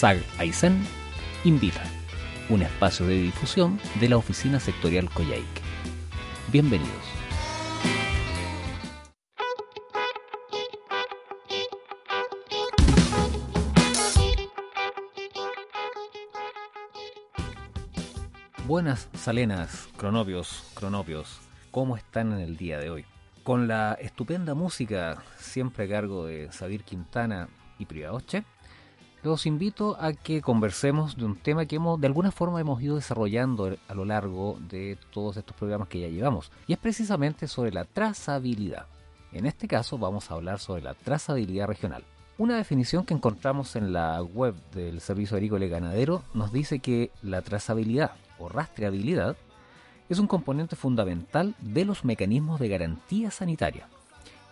SAG Aysén invita, un espacio de difusión de la oficina sectorial Coyhaique. Bienvenidos. Buenas salenas, cronopios, cronopios, ¿cómo están en el día de hoy? Con la estupenda música siempre a cargo de Sabir Quintana y Priaoche, los invito a que conversemos de un tema que hemos, de alguna forma hemos ido desarrollando a lo largo de todos estos programas que ya llevamos, y es precisamente sobre la trazabilidad. En este caso vamos a hablar sobre la trazabilidad regional. Una definición que encontramos en la web del Servicio Agrícola y Ganadero nos dice que la trazabilidad o rastreabilidad es un componente fundamental de los mecanismos de garantía sanitaria.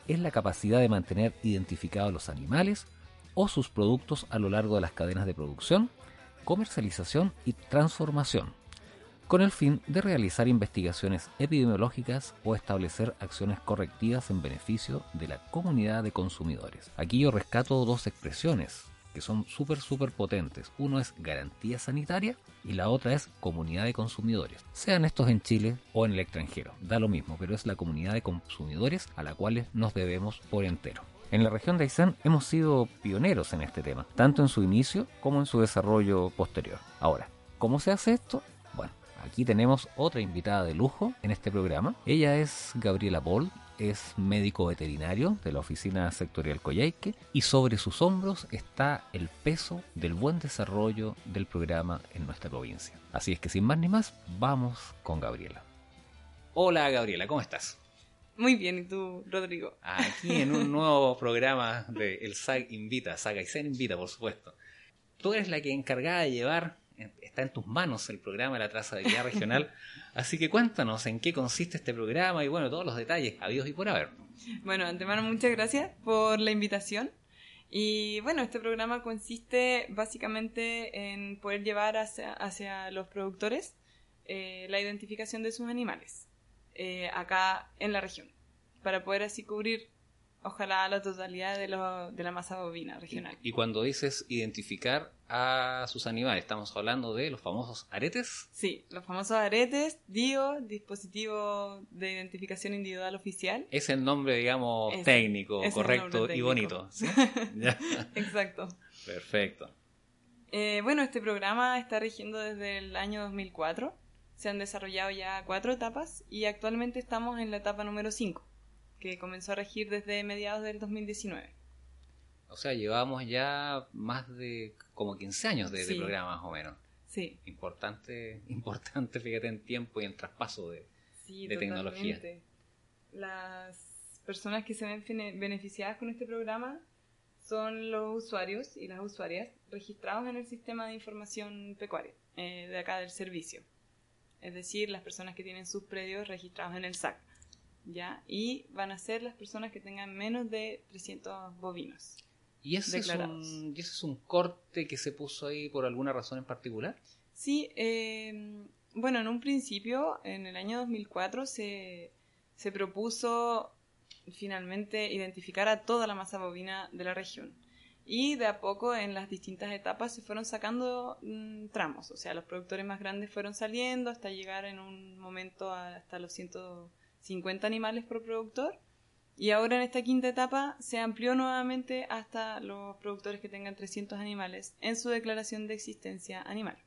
Es la capacidad de mantener identificados los animales, o sus productos a lo largo de las cadenas de producción, comercialización y transformación, con el fin de realizar investigaciones epidemiológicas o establecer acciones correctivas en beneficio de la comunidad de consumidores. Aquí yo rescato dos expresiones que son súper, súper potentes. Uno es garantía sanitaria y la otra es comunidad de consumidores. Sean estos en Chile o en el extranjero, da lo mismo, pero es la comunidad de consumidores a la cual nos debemos por entero. En la región de Aysén hemos sido pioneros en este tema, tanto en su inicio como en su desarrollo posterior. Ahora, ¿cómo se hace esto? Bueno, aquí tenemos otra invitada de lujo en este programa. Ella es Gabriela Paul, es médico veterinario de la oficina sectorial Coyhaique y sobre sus hombros está el peso del buen desarrollo del programa en nuestra provincia. Así es que sin más ni más, vamos con Gabriela. Hola Gabriela, ¿cómo estás? Muy bien, ¿y tú, Rodrigo? Aquí en un nuevo programa de El SAG Invita, SAG Aysén Invita, por supuesto. Tú eres la que encargada de llevar, está en tus manos el programa de la trazabilidad regional, así que cuéntanos en qué consiste este programa y bueno, todos los detalles, habidos y por haber. Bueno, antemano, muchas gracias por la invitación. Y bueno, este programa consiste básicamente en poder llevar hacia, los productores eh, la identificación de sus animales. Eh, acá en la región, para poder así cubrir, ojalá, la totalidad de, de la masa bovina regional. Y, cuando dices identificar a sus animales, ¿estamos hablando de los famosos aretes? Sí, los famosos aretes, DIO, dispositivo de identificación individual oficial. Es el nombre, digamos, técnico, correcto y bonito. Exacto. Perfecto. Eh, bueno, este programa está rigiendo desde el año 2004 se han desarrollado ya cuatro etapas y actualmente estamos en la etapa número 5, que comenzó a regir desde mediados del 2019. O sea, llevamos ya más de como 15 años de, programa más o menos. Sí. Importante, importante, fíjate, en tiempo y en traspaso de, sí, de tecnología. Las personas que se ven beneficiadas con este programa son los usuarios y las usuarias registrados en el sistema de información pecuaria eh, de acá del servicio es decir, las personas que tienen sus predios registrados en el SAC. ¿ya? Y van a ser las personas que tengan menos de 300 bovinos. ¿Y ese, es un, ¿Y ese es un corte que se puso ahí por alguna razón en particular? Sí, eh, bueno, en un principio, en el año 2004, se, se propuso finalmente identificar a toda la masa bovina de la región y de a poco en las distintas etapas se fueron sacando mm, tramos, o sea, los productores más grandes fueron saliendo hasta llegar en un momento hasta los 150 animales por productor y ahora en esta quinta etapa se amplió nuevamente hasta los productores que tengan 300 animales en su declaración de existencia animal.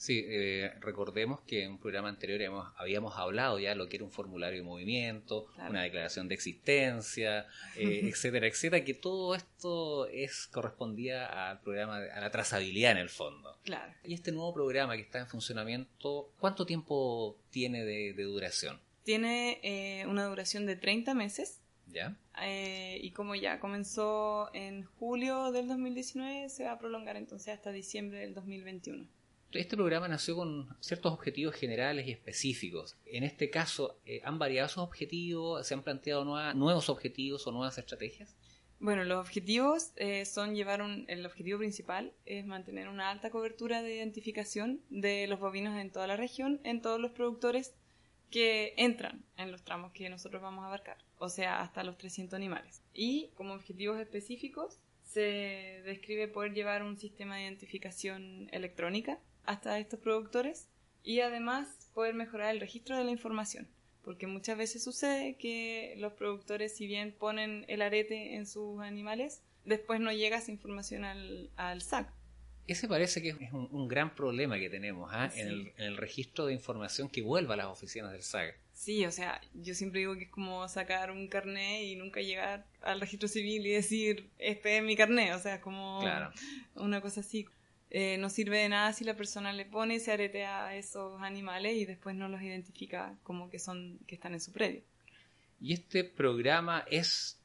Sí, eh, recordemos que en un programa anterior habíamos hablado ya de lo que era un formulario de movimiento, una declaración de existencia, eh, etcétera, etcétera, que todo esto es correspondía al programa, a la trazabilidad en el fondo. Claro. Y este nuevo programa que está en funcionamiento, ¿cuánto tiempo tiene de, duración? Tiene eh, una duración de 30 meses ¿Ya? Eh, y como ya comenzó en julio del 2019, se va a prolongar entonces hasta diciembre del 2021. Este programa nació con ciertos objetivos generales y específicos. En este caso, eh, ¿han variado esos objetivos? ¿Se han planteado nuevos objetivos o nuevas estrategias? Bueno, los objetivos eh, son llevar un, el objetivo principal es mantener una alta cobertura de identificación de los bovinos en toda la región, en todos los productores que entran en los tramos que nosotros vamos a abarcar, o sea, hasta los 300 animales. Y como objetivos específicos se describe poder llevar un sistema de identificación electrónica hasta estos productores y además poder mejorar el registro de la información. Porque muchas veces sucede que los productores, si bien ponen el arete en sus animales, después no llega esa información al, al SAC. Ese parece que es un, gran problema que tenemos ¿ah? en, el, registro de información que vuelva a las oficinas del SAC. Sí, o sea, yo siempre digo que es como sacar un carnet y nunca llegar al registro civil y decir, este es mi carnet, o sea, como una cosa así. Eh, no sirve de nada si la persona le pone ese arete a esos animales y después no los identifica como que son que están en su predio. Y este programa es,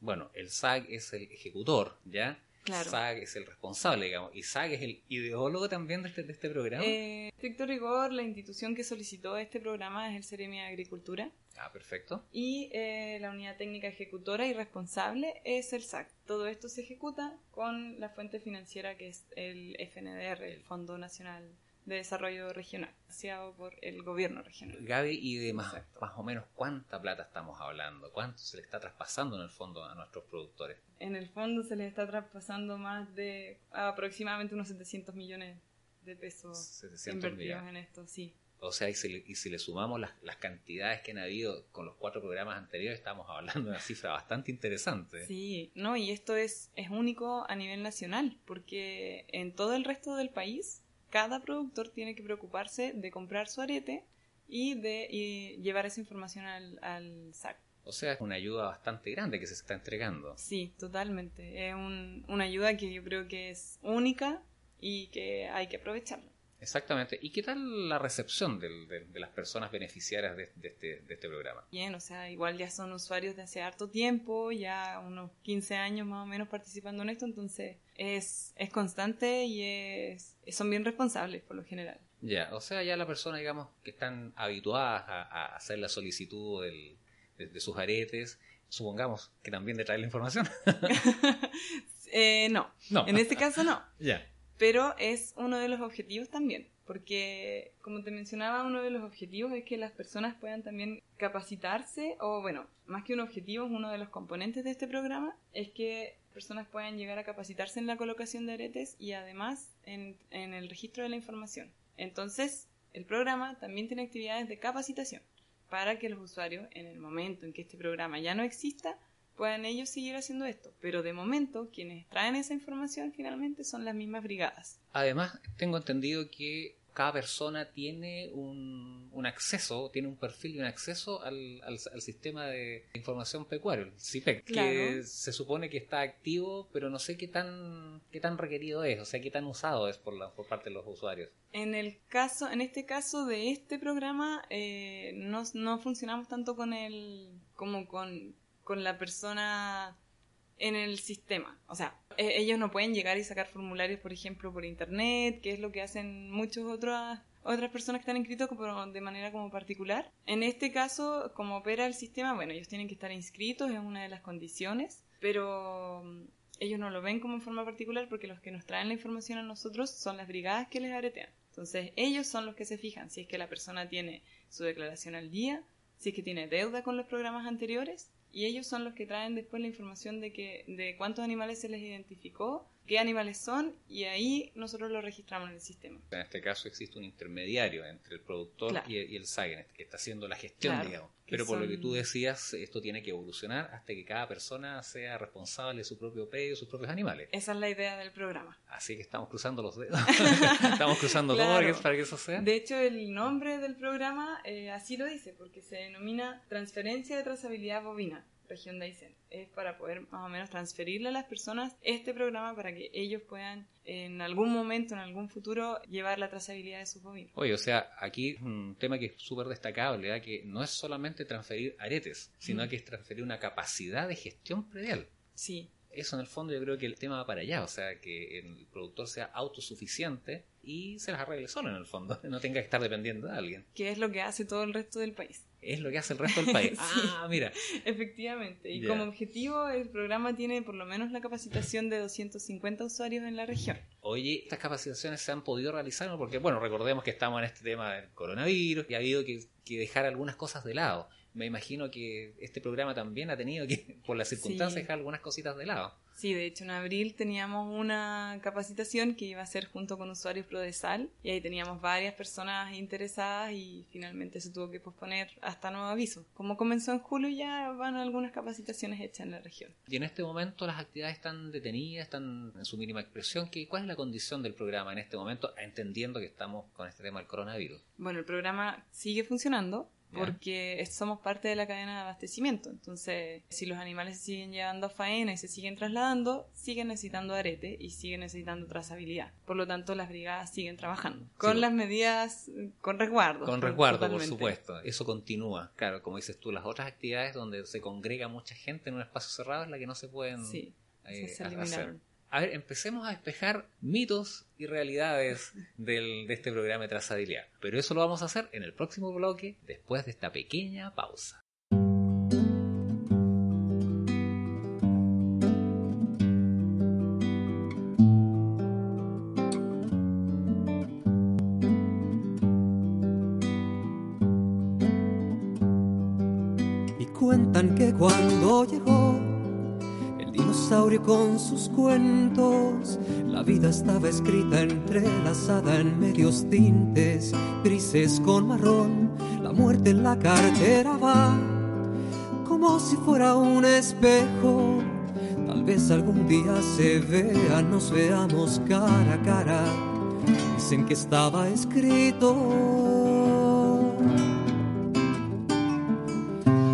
bueno, el SAG es el ejecutor, ¿ya? SAG es el responsable, digamos, y SAG es el ideólogo también de este, este programa. Eh, estricto rigor, la institución que solicitó este programa es el Ceremi de Agricultura. Ah, perfecto. Y eh, la unidad técnica ejecutora y responsable es el SAC. Todo esto se ejecuta con la fuente financiera que es el FNDR, el Fondo Nacional de Desarrollo Regional, asociado por el gobierno regional. Gaby, ¿y de más, más, o menos cuánta plata estamos hablando? ¿Cuánto se le está traspasando en el fondo a nuestros productores? En el fondo se les está traspasando más de aproximadamente unos 700 millones de pesos invertidos en esto, sí. O sea, y si le, sumamos las, las, cantidades que han habido con los cuatro programas anteriores, estamos hablando de una cifra bastante interesante. Sí, no, y esto es, es único a nivel nacional, porque en todo el resto del país, cada productor tiene que preocuparse de comprar su arete y de llevar esa información al, al SAC. O sea, es una ayuda bastante grande que se está entregando. Sí, totalmente. Es un, una ayuda que yo creo que es única y que hay que aprovecharla. Exactamente. ¿Y qué tal la recepción de, las personas beneficiarias de, este, de, este, programa? Bien, o sea, igual ya son usuarios de hace harto tiempo, ya unos 15 años más o menos participando en esto, entonces es, es constante y es, son bien responsables por lo general. Ya, o sea, ya la persona, digamos, que están habituadas a, hacer la solicitud de, sus aretes, supongamos que también de traer la información. eh, no. no, en este caso no. Ya pero es uno de los objetivos también, porque como te mencionaba, uno de los objetivos es que las personas puedan también capacitarse, o bueno, más que un objetivo, es uno de los componentes de este programa, es que personas puedan llegar a capacitarse en la colocación de aretes y además en, en el registro de la información. Entonces, el programa también tiene actividades de capacitación para que los usuarios, en el momento en que este programa ya no exista, puedan ellos seguir haciendo esto. Pero de momento, quienes traen esa información finalmente son las mismas brigadas. Además, tengo entendido que cada persona tiene un, un acceso, tiene un perfil y un acceso al, al, sistema de información pecuario, el CIPEC, que se supone que está activo, pero no sé qué tan, qué tan requerido es, o sea, qué tan usado es por, la, por parte de los usuarios. En el caso, en este caso de este programa, eh, no, no funcionamos tanto con el, como con con la persona en el sistema. O sea, e, ellos no pueden llegar y sacar formularios, por ejemplo, por internet, que es lo que hacen muchas otras otras personas que están inscritos de manera como particular. En este caso, como opera el sistema, bueno, ellos tienen que estar inscritos, es una de las condiciones, pero mm, ellos no lo ven como en forma particular porque los que nos traen la información a nosotros son las brigadas que les aretean. Entonces, ellos son los que se fijan si es que la persona tiene su declaración al día, si es que tiene deuda con los programas anteriores y ellos son los que traen después la información de que de cuántos animales se les identificó, qué animales son y ahí nosotros lo registramos en el sistema. En este caso existe un intermediario entre el productor y, el SAG, que está haciendo la gestión, digamos. Pero por lo que tú decías, esto tiene que evolucionar hasta que cada persona sea responsable de su propio predio, sus propios animales. Esa es la idea del programa. Así que estamos cruzando los dedos. estamos cruzando todo para que eso sea. De hecho, el nombre del programa eh, así lo dice, porque se denomina Transferencia de Trazabilidad Bovina. Región de Aysén. Es para poder más o menos transferirle a las personas este programa para que ellos puedan en algún momento, en algún futuro, llevar la trazabilidad de sus bovinos. Oye, o sea, aquí un tema que es súper destacable, ¿eh? que no es solamente transferir aretes, sino que es transferir una capacidad de gestión predial. Sí, eso en el fondo yo creo que el tema va para allá, o sea, que el productor sea autosuficiente y se las arregle solo en el fondo, no tenga que estar dependiendo de alguien. Que es lo que hace todo el resto del país. Es lo que hace el resto del país. Ah, mira. Efectivamente. Y como objetivo, el programa tiene por lo menos la capacitación de 250 usuarios en la región. Oye, estas capacitaciones se han podido realizar, porque, bueno, recordemos que estamos en este tema del coronavirus y ha habido que, que dejar algunas cosas de lado me imagino que este programa también ha tenido que, por las circunstancias, dejar algunas cositas de lado. Sí, de hecho en abril teníamos una capacitación que iba a ser junto con usuarios Prodesal y ahí teníamos varias personas interesadas y finalmente se tuvo que posponer hasta nuevo aviso. Como comenzó en julio ya van algunas capacitaciones hechas en la región. Y en este momento las actividades están detenidas, están en su mínima expresión. ¿Cuál es la condición del programa en este momento, entendiendo que estamos con este tema del coronavirus? Bueno, el programa sigue funcionando, porque somos parte de la cadena de abastecimiento. Entonces, si los animales se siguen llevando a faena y se siguen trasladando, siguen necesitando arete y siguen necesitando trazabilidad. Por lo tanto, las brigadas siguen trabajando con las medidas, con resguardo. Con resguardo, por supuesto. Eso continúa. Claro, como dices tú, las otras actividades donde se congrega mucha gente en un espacio cerrado es la que no se pueden sí, eh, se. A ver, empecemos a despejar mitos y realidades del, de este programa de trazabilidad. Pero eso lo vamos a hacer en el próximo bloque, después de esta pequeña pausa. Y cuentan que cuando llegó con sus cuentos. La vida estaba escrita entrelazada en medios tintes, grises con marrón. La muerte en la cartera va como si fuera un espejo. Tal vez algún día se vea, nos veamos cara a cara. Dicen que estaba escrito.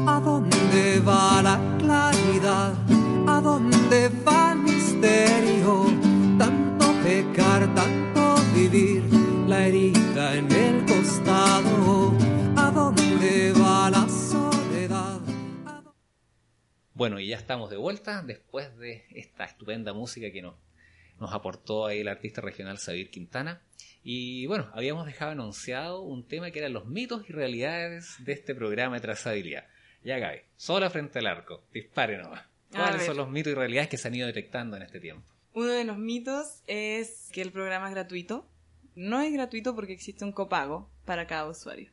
¿A dónde va la claridad? ¿A dónde va el misterio? Tanto pecar, tanto vivir, la herida en el costado. ¿A dónde va la soledad? Bueno, y ya estamos de vuelta después de esta estupenda música que nos, nos aportó ahí el artista regional Sabir Quintana. Y bueno, habíamos dejado anunciado un tema que eran los mitos y realidades de este programa de trazabilidad. Ya Gaby, sola frente al arco, dispare nomás. ¿Cuáles son los mitos y realidades que se han ido detectando en este tiempo? Uno de los mitos es que el programa es gratuito. No es gratuito porque existe un copago para cada usuario.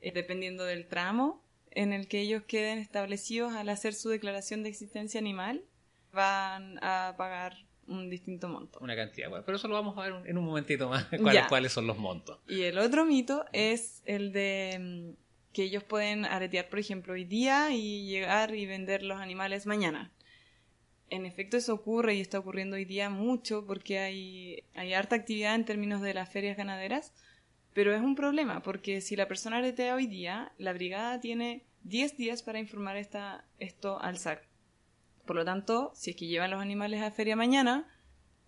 Eh, dependiendo del tramo en el que ellos queden establecidos al hacer su declaración de existencia animal, van a pagar un distinto monto. Una cantidad, bueno, pero eso lo vamos a ver en un momentito más, cuáles, son los montos. Y el otro mito es el de mm, que ellos pueden aretear, por ejemplo, hoy día y llegar y vender los animales mañana en efecto eso ocurre y está ocurriendo hoy día mucho porque hay, hay harta actividad en términos de las ferias ganaderas, pero es un problema porque si la persona aretea hoy día, la brigada tiene 10 días para informar esta, esto al SAC. Por lo tanto, si es que llevan los animales a feria mañana,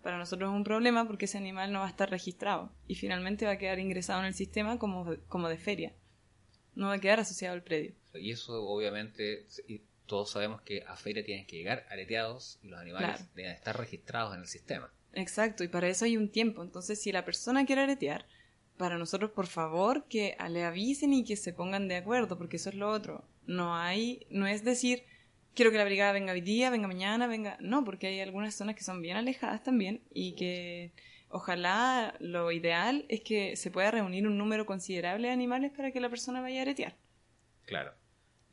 para nosotros es un problema porque ese animal no va a estar registrado y finalmente va a quedar ingresado en el sistema como, como de feria. No va a quedar asociado al predio. Y eso obviamente todos sabemos que a feria tienen que llegar areteados y los animales deben estar registrados en el sistema. Exacto, y para eso hay un tiempo. Entonces, si la persona quiere aretear, para nosotros, por favor, que le avisen y que se pongan de acuerdo, porque eso es lo otro. No hay, no es decir, quiero que la brigada venga hoy día, venga mañana, venga. No, porque hay algunas zonas que son bien alejadas también y que ojalá lo ideal es que se pueda reunir un número considerable de animales para que la persona vaya a aretear. Claro.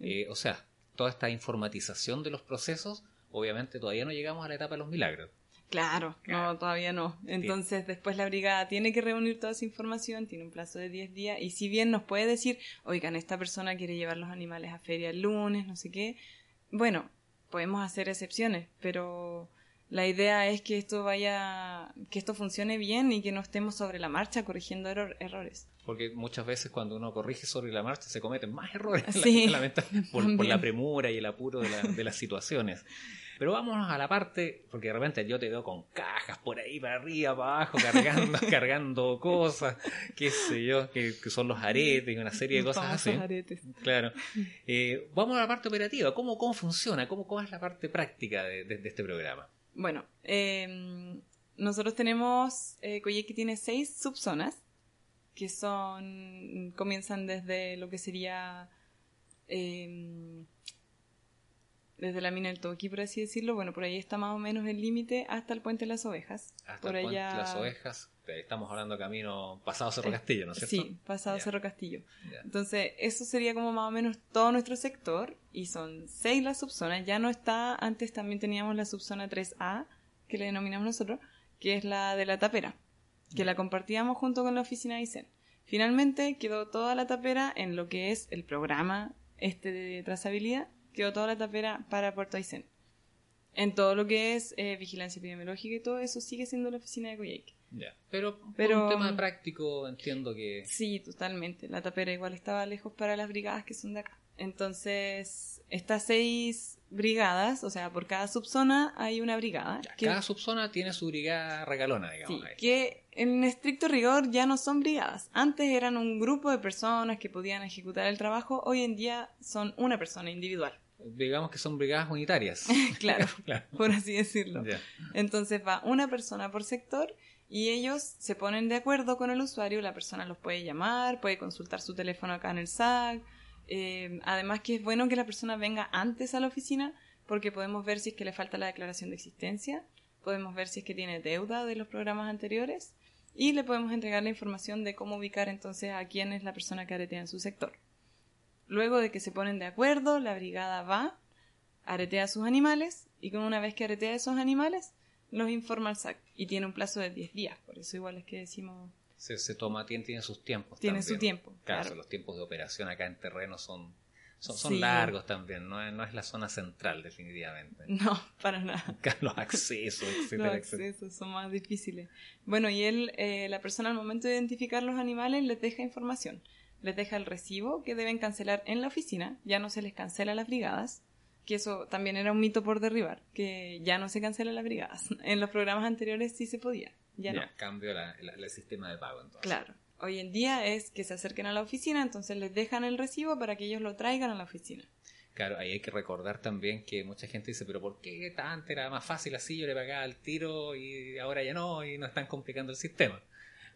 Eh, o sea, toda esta informatización de los procesos, obviamente todavía no llegamos a la etapa de los milagros. Claro, no, todavía no. Entonces, después la brigada tiene que reunir toda esa información, tiene un plazo de 10 días, y si bien nos puede decir, oigan, esta persona quiere llevar los animales a feria el lunes, no sé qué, bueno, podemos hacer excepciones, pero la idea es que esto vaya, que esto funcione bien y que no estemos sobre la marcha corrigiendo errores. Porque muchas veces cuando uno corrige sobre la marcha se cometen más errores, sí, por, por, la premura y el apuro de, de las situaciones. Pero vámonos a la parte, porque de repente yo te veo con cajas por ahí, para arriba, para abajo, cargando, cargando cosas, qué sé yo, que, son los aretes y una serie de cosas así. Aretes. Claro. Eh, vamos a la parte operativa, ¿cómo, cómo funciona? ¿Cómo, ¿Cómo es la parte práctica de, este programa? Bueno, em, nosotros tenemos, eh, tiene seis subzonas, que son, comienzan desde lo que sería... Eh, desde la mina del Toki, por así decirlo. Bueno, por ahí está más o menos el límite hasta el puente de las ovejas. Hasta por el puente de las ovejas. Estamos hablando camino pasado Cerro eh, Castillo, ¿no es cierto? Sí, pasado Cerro Castillo. Entonces, eso sería como más o menos todo nuestro sector. Y son seis las subzonas. Ya no está, antes también teníamos la subzona 3A, que le denominamos nosotros, que es la de la tapera, que la compartíamos junto con la oficina de ICEN. Finalmente quedó toda la tapera en lo que es el programa este de trazabilidad quedó toda la tapera para Puerto Aysén. En todo lo que es eh, vigilancia epidemiológica y todo eso sigue siendo la oficina de Coyhaique. Ya. Pero, Pero un tema práctico entiendo que... Sí, totalmente. La tapera igual estaba lejos para las brigadas que son de acá. Entonces, estas seis brigadas, o sea, por cada subzona hay una brigada. Cada subzona tiene su brigada regalona, digamos. Sí, que en estricto rigor ya no son brigadas. Antes eran un grupo de personas que podían ejecutar el trabajo, hoy en día son una persona individual. Digamos que son brigadas unitarias. claro, por así decirlo. Entonces va una persona por sector y ellos se ponen de acuerdo con el usuario, la persona los puede llamar, puede consultar su teléfono acá en el SAC. Eh, además que es bueno que la persona venga antes a la oficina porque podemos ver si es que le falta la declaración de existencia, podemos ver si es que tiene deuda de los programas anteriores y le podemos entregar la información de cómo ubicar entonces a quién es la persona que aretea en su sector. Luego de que se ponen de acuerdo, la brigada va, aretea a sus animales y con una vez que aretea a esos animales, los informa al SAC y tiene un plazo de 10 días, por eso igual es que decimos... Se, se toma, tiene, tiene sus tiempos. Tiene su tiempo. Claro, los tiempos de operación acá en terreno son son, largos también, no es, no es, la zona central definitivamente. No, para nada. Los accesos, etcétera. Los accesos son más difíciles. Bueno, y él, eh, la persona al momento de identificar los animales les deja información les deja el recibo que deben cancelar en la oficina, ya no se les cancela las brigadas, que eso también era un mito por derribar, que ya no se cancela las brigadas. En los programas anteriores sí se podía, ya, ya no. cambio el sistema de pago entonces. Claro. Hoy en día es que se acerquen a la oficina, entonces les dejan el recibo para que ellos lo traigan a la oficina. Claro, ahí hay que recordar también que mucha gente dice, pero ¿por qué tanto era más fácil así? Yo le pagaba el tiro y ahora ya no, y no están complicando el sistema.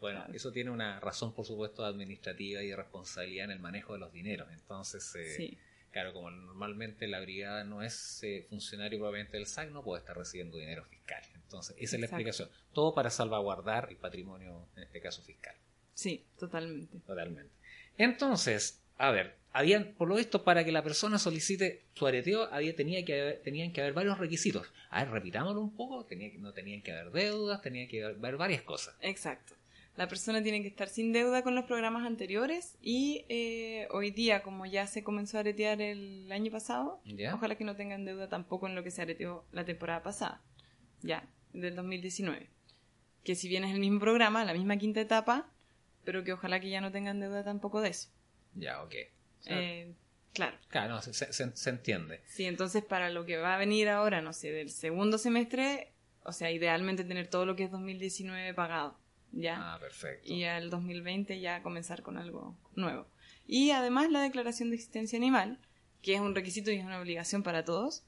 Bueno, eso tiene una razón, por supuesto, administrativa y de responsabilidad en el manejo de los dineros. Entonces, eh, claro, como normalmente la brigada no es eh, funcionario probablemente del SAC, no puede estar recibiendo dinero fiscal. Entonces, esa es la explicación. Todo para salvaguardar el patrimonio, en este caso fiscal. Sí, totalmente. Totalmente. Entonces, a ver, habían, por lo visto, para que la persona solicite su areteo, había, tenía que tenían que haber varios requisitos. A ver, repitámoslo un poco, tenía, no tenían que haber deudas, tenía que haber varias cosas. Exacto. La persona tiene que estar sin deuda con los programas anteriores y eh, hoy día, como ya se comenzó a aretear el año pasado, ojalá que no tengan deuda tampoco en lo que se areteó la temporada pasada, ya, del 2019. Que si bien es el mismo programa, la misma quinta etapa, pero que ojalá que ya no tengan deuda tampoco de eso. Ya, ok. Eh, claro. Claro, se, se, entiende. Sí, entonces para lo que va a venir ahora, no sé, del segundo semestre, o sea, idealmente tener todo lo que es 2019 pagado. ¿Ya? Ah, perfecto. Y al 2020 ya comenzar con algo nuevo. Y además la declaración de existencia animal, que es un requisito y es una obligación para todos,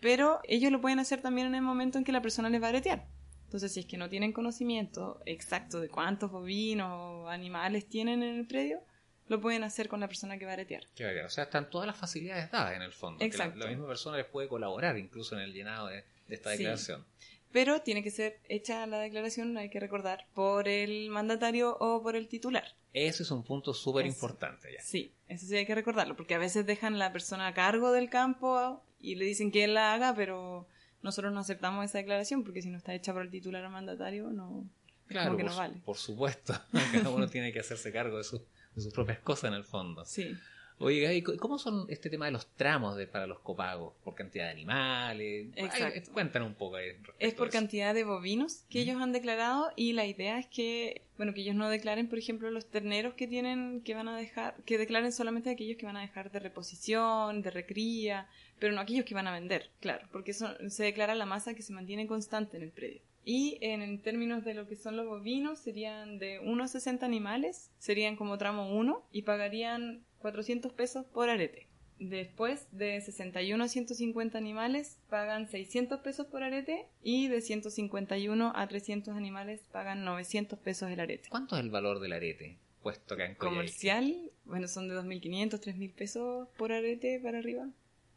pero ellos lo pueden hacer también en el momento en que la persona les va a bretear. Entonces, si es que no tienen conocimiento exacto de cuántos bovinos o animales tienen en el predio, lo pueden hacer con la persona que va a bretear. O sea, están todas las facilidades dadas en el fondo. Exacto. La, misma persona les puede colaborar incluso en el llenado de, esta declaración pero tiene que ser hecha la declaración, hay que recordar, por el mandatario o por el titular. Ese es un punto súper importante ya. Sí, eso sí hay que recordarlo, porque a veces dejan la persona a cargo del campo y le dicen que él la haga, pero nosotros no aceptamos esa declaración porque si no está hecha por el titular o mandatario, no, claro, que por, no vale. Por supuesto, cada uno tiene que hacerse cargo de, de sus propias cosas en el fondo. Sí. Oiga, ¿y cómo son este tema de los tramos de, para los copagos? ¿Por cantidad de animales? Exacto. cuéntanos un poco. Es por cantidad de bovinos que ellos han declarado y la idea es que, bueno, que ellos no declaren, por ejemplo, los terneros que tienen, que van a dejar, que declaren solamente aquellos que van a dejar de reposición, de recría, pero no aquellos que van a vender, claro, porque eso, se declara la masa que se mantiene constante en el predio. Y en, términos de lo que son los bovinos, serían de unos 60 animales, serían como tramo 1 y pagarían 400 pesos por arete. Después de 61 a 150 animales pagan 600 pesos por arete y de 151 a 300 animales pagan 900 pesos el arete. ¿Cuánto es el valor del arete? Puesto que en Comercial, bueno, son de 2.500, 3.000 pesos por arete para arriba.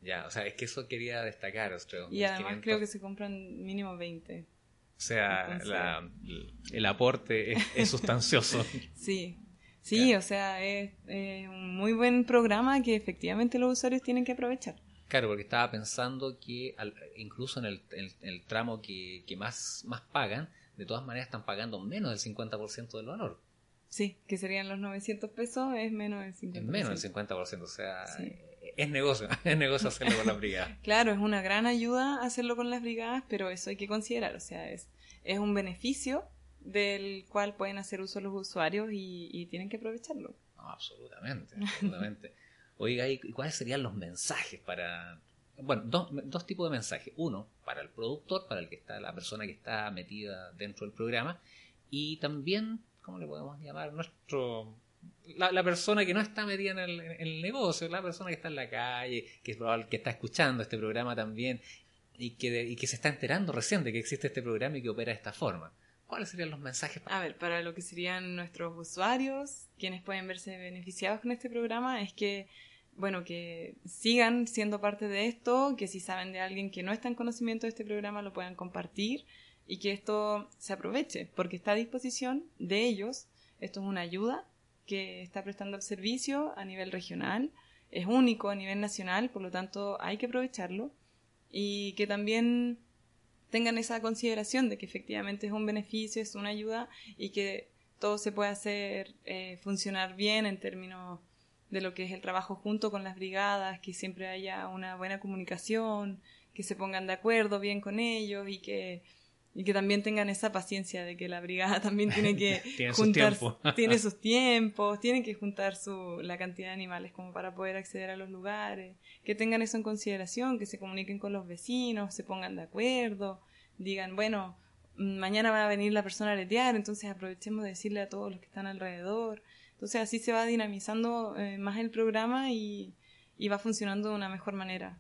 Ya, o sea, es que eso quería destacar. y además creo que se compran mínimo 20. O sea, el aporte es, sustancioso. sí, sí, o sea, es, un muy buen programa que efectivamente los usuarios tienen que aprovechar. Claro, porque estaba pensando que incluso en el, tramo que, más, más pagan, de todas maneras están pagando menos del 50% del valor. Sí, que serían los 900 pesos, es menos del 50%. Es menos del 50%, o sea, es negocio, es negocio hacerlo con las brigadas. claro, es una gran ayuda hacerlo con las brigadas, pero eso hay que considerar, o sea, es, es un beneficio del cual pueden hacer uso los usuarios y, tienen que aprovecharlo. absolutamente, absolutamente. Oiga, ¿y cuáles serían los mensajes para... Bueno, dos, dos tipos de mensajes. Uno, para el productor, para el que está, la persona que está metida dentro del programa, y también, ¿cómo le podemos llamar? Nuestro la, persona que no está metida en el, negocio, la persona que está en la calle, que es probable que está escuchando este programa también y que, y que se está enterando recién de que existe este programa y que opera de esta forma. ¿Cuáles serían los mensajes? A ver, para lo que serían nuestros usuarios, quienes pueden verse beneficiados con este programa, es que, bueno, que sigan siendo parte de esto, que si saben de alguien que no está en conocimiento de este programa, lo puedan compartir y que esto se aproveche, porque está a disposición de ellos. Esto es una ayuda que está prestando el servicio a nivel regional, es único a nivel nacional, por lo tanto hay que aprovecharlo y que también tengan esa consideración de que efectivamente es un beneficio, es una ayuda y que todo se puede hacer eh, funcionar bien en términos de lo que es el trabajo junto con las brigadas, que siempre haya una buena comunicación, que se pongan de acuerdo bien con ellos y que y que también tengan esa paciencia de que la brigada también tiene que juntar tiene sus tiempos tiene que juntar su la cantidad de animales como para poder acceder a los lugares que tengan eso en consideración que se comuniquen con los vecinos se pongan de acuerdo digan bueno mañana va a venir la persona a letear entonces aprovechemos de decirle a todos los que están alrededor entonces así se va dinamizando eh, más el programa y, y va funcionando de una mejor manera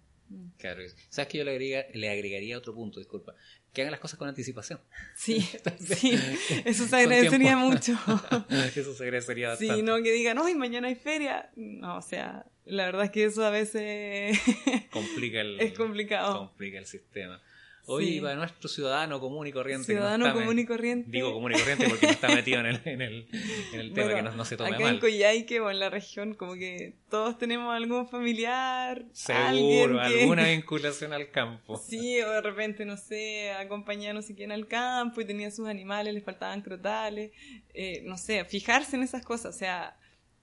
Claro, sabes que yo le, le agregaría otro punto, disculpa que hagan las cosas con anticipación. Sí, sí, eso se agradecería mucho. eso se agradecería bastante. Sí, no que digan, hoy mañana hay feria. No, o sea, la verdad es que eso a veces complica el, es complicado. Complica el sistema. Oye, para nuestro ciudadano común y corriente. Ciudadano común y corriente. Digo común y corriente porque no está metido en el, en el, en el tema que no, se tome acá mal. en Coyhaique o en la región, como que todos tenemos algún familiar. Seguro, alguna vinculación al campo. Sí, o de repente, no sé, acompañar no sé quién al campo y tenía sus animales, les faltaban crotales. Eh, no sé, fijarse en esas cosas. O sea,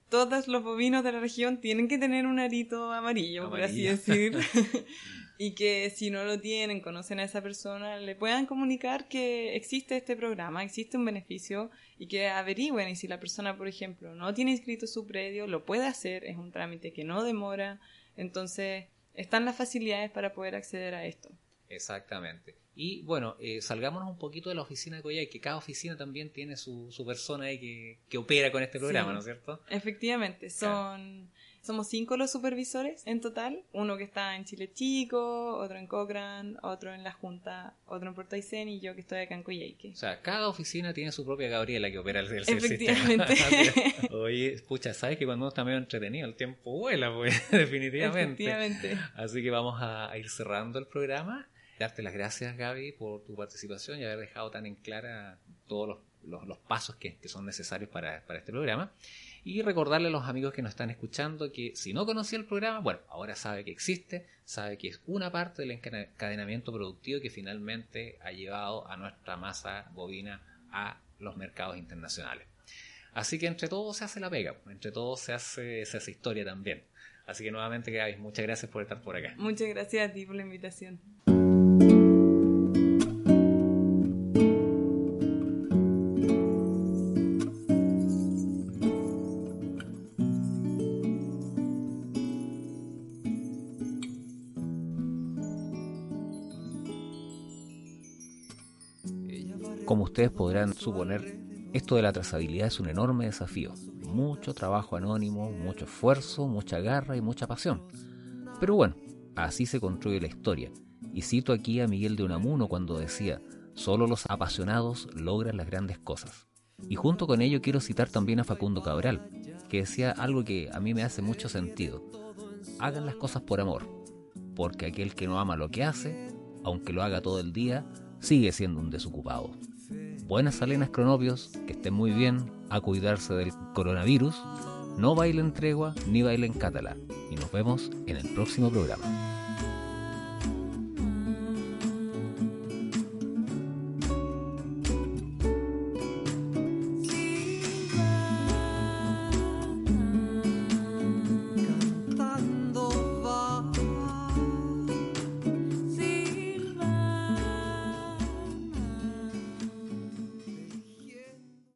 todos los bovinos de la región tienen que tener un arito amarillo, amarillo. por así decir. y que si no lo tienen, conocen a esa persona, le puedan comunicar que existe este programa, existe un beneficio y que averigüen y si la persona, por ejemplo, no tiene inscrito su predio, lo puede hacer, es un trámite que no demora, entonces están las facilidades para poder acceder a esto. Exactamente. Y bueno, eh, salgámonos un poquito de la oficina de Coyay, que cada oficina también tiene su, su persona ahí que, que opera con este programa, ¿no es cierto? Efectivamente, son... Somos cinco los supervisores en total, uno que está en Chile Chico, otro en Cochrane, otro en La Junta, otro en Puerto Aysén y yo que estoy acá en Coyhaique. O sea, cada oficina tiene su propia Gabriela que opera el, el Efectivamente. Oye, pucha, sabes que cuando uno está medio entretenido el tiempo vuela, pues, definitivamente. Efectivamente. Así que vamos a, ir cerrando el programa. Darte las gracias, Gaby, por tu participación y haber dejado tan en clara todos los, los, pasos que, que, son necesarios para, para este programa. Y recordarle a los amigos que nos están escuchando que si no conocía el programa, bueno, ahora sabe que existe, sabe que es una parte del encadenamiento productivo que finalmente ha llevado a nuestra masa bovina a los mercados internacionales. Así que entre todos se hace la pega, entre todos se hace, se hace historia también. Así que nuevamente, Gaby, muchas gracias por estar por acá. Muchas gracias a ti por la invitación. Suponer, esto de la trazabilidad es un enorme desafío. Mucho trabajo anónimo, mucho esfuerzo, mucha garra y mucha pasión. Pero bueno, así se construye la historia. Y cito aquí a Miguel de Unamuno cuando decía, solo los apasionados logran las grandes cosas. Y junto con ello quiero citar también a Facundo Cabral, que decía algo que a mí me hace mucho sentido. Hagan las cosas por amor, porque aquel que no ama lo que hace, aunque lo haga todo el día, sigue siendo un desocupado. Buenas salenas cronopios, que estén muy bien, a cuidarse del coronavirus, no bailen tregua ni bailen catalán. Y nos vemos en el próximo programa.